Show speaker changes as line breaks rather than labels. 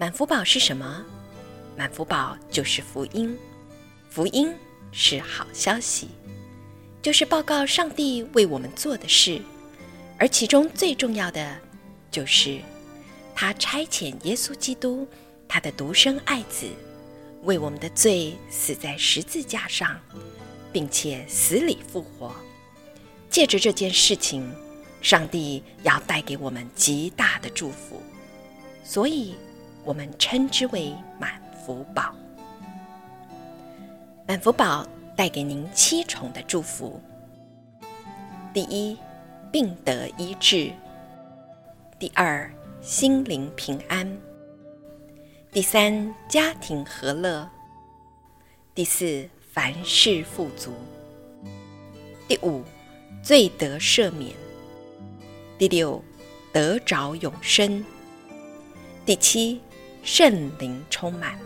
满福宝是什么？满福宝就是福音，福音是好消息，就是报告上帝为我们做的事，而其中最重要的，就是他差遣耶稣基督，他的独生爱子，为我们的罪死在十字架上，并且死里复活。借着这件事情，上帝要带给我们极大的祝福，所以。我们称之为满福宝。满福宝带给您七重的祝福：第一，病得医治；第二，心灵平安；第三，家庭和乐；第四，凡事富足；第五，罪得赦免；第六，得着永生；第七。圣灵充满。